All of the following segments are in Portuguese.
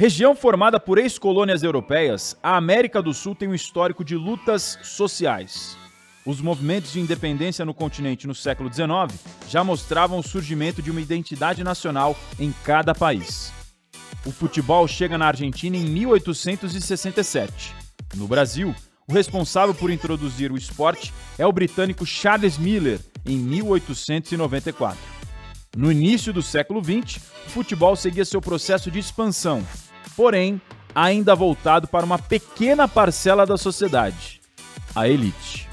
Região formada por ex-colônias europeias, a América do Sul tem um histórico de lutas sociais. Os movimentos de independência no continente no século XIX já mostravam o surgimento de uma identidade nacional em cada país. O futebol chega na Argentina em 1867. No Brasil, o responsável por introduzir o esporte é o britânico Charles Miller, em 1894. No início do século XX, o futebol seguia seu processo de expansão, porém ainda voltado para uma pequena parcela da sociedade, a elite.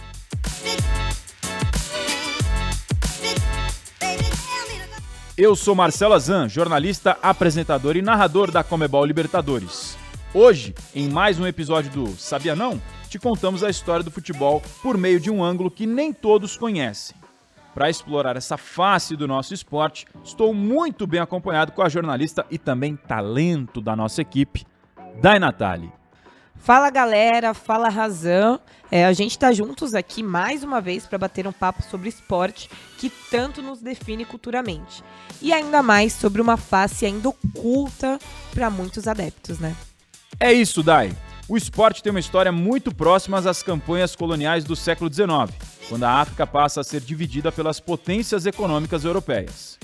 Eu sou Marcelo Azan, jornalista, apresentador e narrador da Comebol Libertadores. Hoje, em mais um episódio do Sabia Não, te contamos a história do futebol por meio de um ângulo que nem todos conhecem. Para explorar essa face do nosso esporte, estou muito bem acompanhado com a jornalista e também talento da nossa equipe, Dai Natali. Fala galera, fala Razão. É, a gente está juntos aqui mais uma vez para bater um papo sobre esporte que tanto nos define culturalmente. E ainda mais sobre uma face ainda oculta para muitos adeptos, né? É isso, Dai. O esporte tem uma história muito próxima às campanhas coloniais do século XIX, quando a África passa a ser dividida pelas potências econômicas europeias.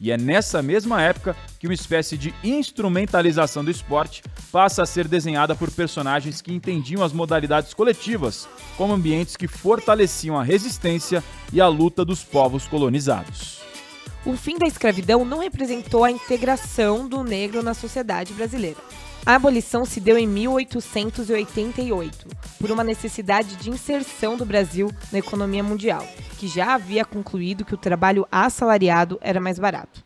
E é nessa mesma época que uma espécie de instrumentalização do esporte passa a ser desenhada por personagens que entendiam as modalidades coletivas como ambientes que fortaleciam a resistência e a luta dos povos colonizados. O fim da escravidão não representou a integração do negro na sociedade brasileira. A abolição se deu em 1888, por uma necessidade de inserção do Brasil na economia mundial, que já havia concluído que o trabalho assalariado era mais barato.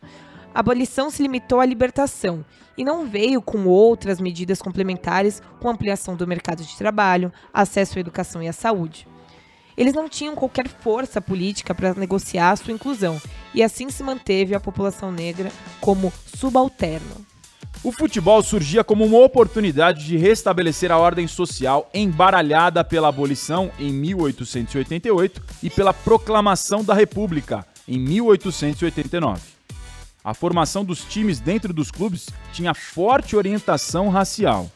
A abolição se limitou à libertação e não veio com outras medidas complementares, com ampliação do mercado de trabalho, acesso à educação e à saúde. Eles não tinham qualquer força política para negociar sua inclusão, e assim se manteve a população negra como subalterno. O futebol surgia como uma oportunidade de restabelecer a ordem social embaralhada pela abolição em 1888 e pela proclamação da República em 1889. A formação dos times dentro dos clubes tinha forte orientação racial.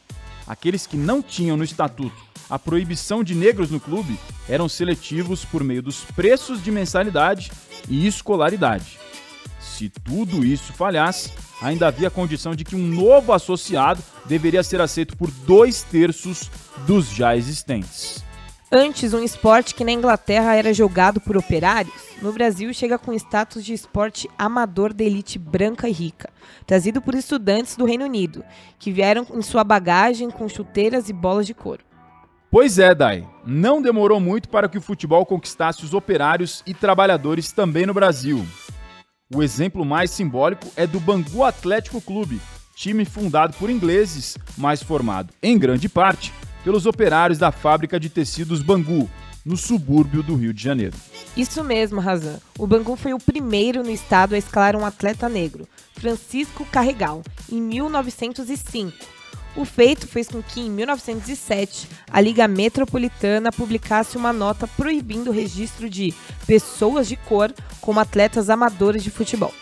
Aqueles que não tinham no estatuto a proibição de negros no clube eram seletivos por meio dos preços de mensalidade e escolaridade. Se tudo isso falhasse, ainda havia a condição de que um novo associado deveria ser aceito por dois terços dos já existentes. Antes, um esporte que na Inglaterra era jogado por operários, no Brasil chega com status de esporte amador da elite branca e rica, trazido por estudantes do Reino Unido, que vieram em sua bagagem com chuteiras e bolas de couro. Pois é, Dai. Não demorou muito para que o futebol conquistasse os operários e trabalhadores também no Brasil. O exemplo mais simbólico é do Bangu Atlético Clube, time fundado por ingleses, mas formado, em grande parte, pelos operários da fábrica de tecidos Bangu, no subúrbio do Rio de Janeiro. Isso mesmo, Razan. O Bangu foi o primeiro no estado a escalar um atleta negro, Francisco Carregal, em 1905 o feito fez com que, em 1907, a Liga Metropolitana publicasse uma nota proibindo o registro de pessoas de cor como atletas amadores de futebol.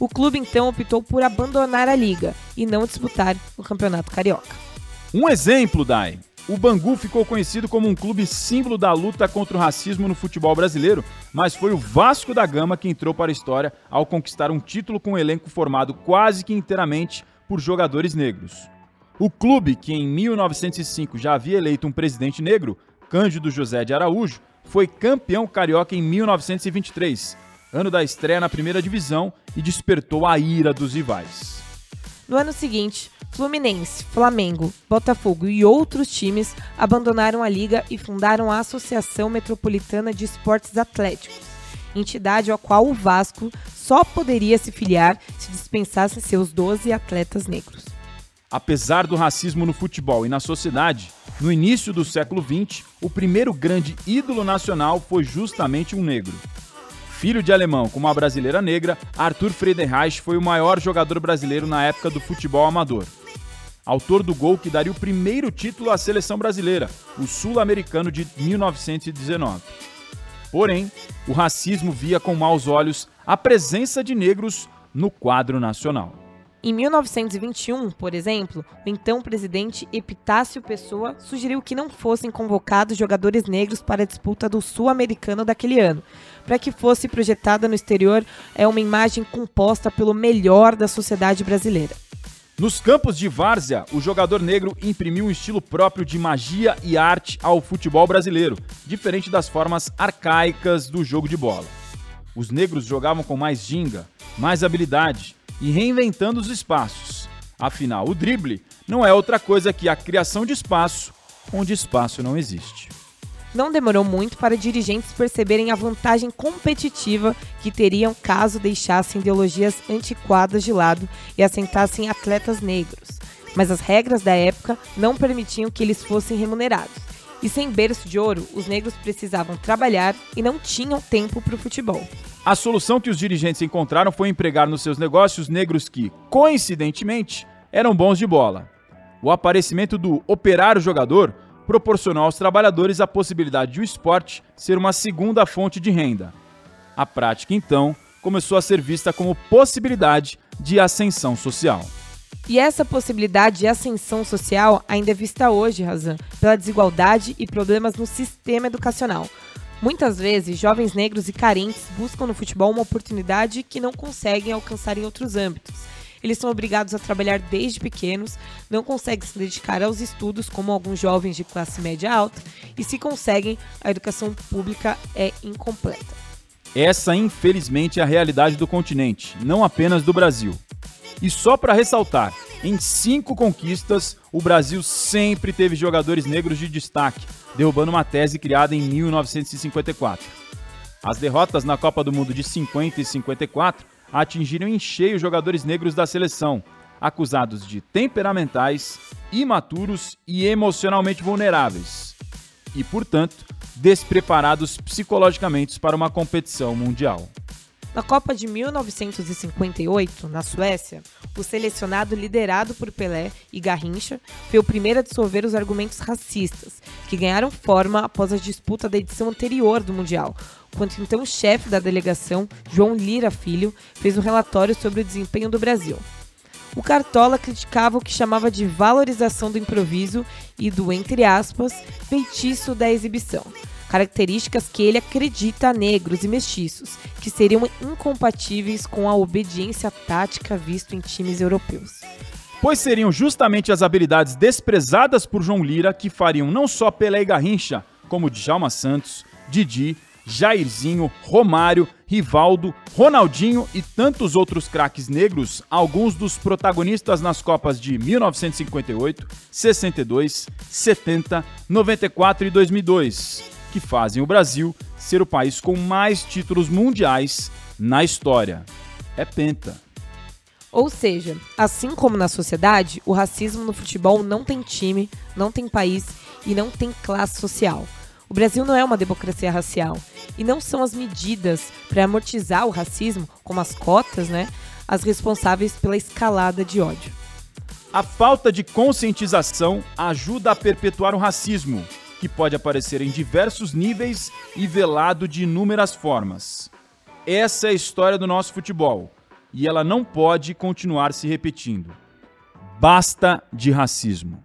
O clube então optou por abandonar a liga e não disputar o Campeonato Carioca. Um exemplo, Dai. O Bangu ficou conhecido como um clube símbolo da luta contra o racismo no futebol brasileiro, mas foi o Vasco da Gama que entrou para a história ao conquistar um título com um elenco formado quase que inteiramente por jogadores negros. O clube, que em 1905 já havia eleito um presidente negro, Cândido José de Araújo, foi campeão carioca em 1923, ano da estreia na primeira divisão, e despertou a ira dos rivais. No ano seguinte, Fluminense, Flamengo, Botafogo e outros times abandonaram a liga e fundaram a Associação Metropolitana de Esportes Atléticos, entidade a qual o Vasco só poderia se filiar se dispensasse seus 12 atletas negros. Apesar do racismo no futebol e na sociedade, no início do século XX, o primeiro grande ídolo nacional foi justamente um negro. Filho de alemão com uma brasileira negra, Arthur Friedenreich foi o maior jogador brasileiro na época do futebol amador. Autor do gol que daria o primeiro título à seleção brasileira, o Sul-Americano de 1919. Porém, o racismo via com maus olhos a presença de negros no quadro nacional. Em 1921, por exemplo, o então presidente Epitácio Pessoa sugeriu que não fossem convocados jogadores negros para a disputa do Sul-Americano daquele ano, para que fosse projetada no exterior é uma imagem composta pelo melhor da sociedade brasileira. Nos campos de várzea, o jogador negro imprimiu um estilo próprio de magia e arte ao futebol brasileiro, diferente das formas arcaicas do jogo de bola. Os negros jogavam com mais ginga, mais habilidade e reinventando os espaços. Afinal, o drible não é outra coisa que a criação de espaço onde espaço não existe. Não demorou muito para dirigentes perceberem a vantagem competitiva que teriam caso deixassem ideologias antiquadas de lado e assentassem atletas negros. Mas as regras da época não permitiam que eles fossem remunerados. E sem berço de ouro, os negros precisavam trabalhar e não tinham tempo para o futebol. A solução que os dirigentes encontraram foi empregar nos seus negócios negros que, coincidentemente, eram bons de bola. O aparecimento do operário jogador proporcionou aos trabalhadores a possibilidade de o esporte ser uma segunda fonte de renda. A prática, então, começou a ser vista como possibilidade de ascensão social. E essa possibilidade de ascensão social ainda é vista hoje, Razan, pela desigualdade e problemas no sistema educacional. Muitas vezes, jovens negros e carentes buscam no futebol uma oportunidade que não conseguem alcançar em outros âmbitos. Eles são obrigados a trabalhar desde pequenos, não conseguem se dedicar aos estudos, como alguns jovens de classe média alta, e se conseguem, a educação pública é incompleta. Essa, infelizmente, é a realidade do continente, não apenas do Brasil. E só para ressaltar, em cinco conquistas, o Brasil sempre teve jogadores negros de destaque, derrubando uma tese criada em 1954. As derrotas na Copa do Mundo de 50 e 54 atingiram em cheio jogadores negros da seleção, acusados de temperamentais, imaturos e emocionalmente vulneráveis, e, portanto, despreparados psicologicamente para uma competição mundial. Na Copa de 1958, na Suécia, o selecionado liderado por Pelé e Garrincha foi o primeiro a dissolver os argumentos racistas, que ganharam forma após a disputa da edição anterior do Mundial, quando então o chefe da delegação, João Lira Filho, fez um relatório sobre o desempenho do Brasil. O Cartola criticava o que chamava de valorização do improviso e do, entre aspas, feitiço da exibição, características que ele acredita a negros e mestiços, que seriam incompatíveis com a obediência tática vista em times europeus. Pois seriam justamente as habilidades desprezadas por João Lira que fariam não só Pelé e Garrincha, como Djalma Santos, Didi, Jairzinho, Romário, Rivaldo, Ronaldinho e tantos outros craques negros, alguns dos protagonistas nas Copas de 1958, 62, 70, 94 e 2002, que fazem o Brasil ser o país com mais títulos mundiais na história. É penta. Ou seja, assim como na sociedade, o racismo no futebol não tem time, não tem país e não tem classe social. O Brasil não é uma democracia racial e não são as medidas para amortizar o racismo, como as cotas, né, as responsáveis pela escalada de ódio. A falta de conscientização ajuda a perpetuar o racismo, que pode aparecer em diversos níveis e velado de inúmeras formas. Essa é a história do nosso futebol e ela não pode continuar se repetindo. Basta de racismo.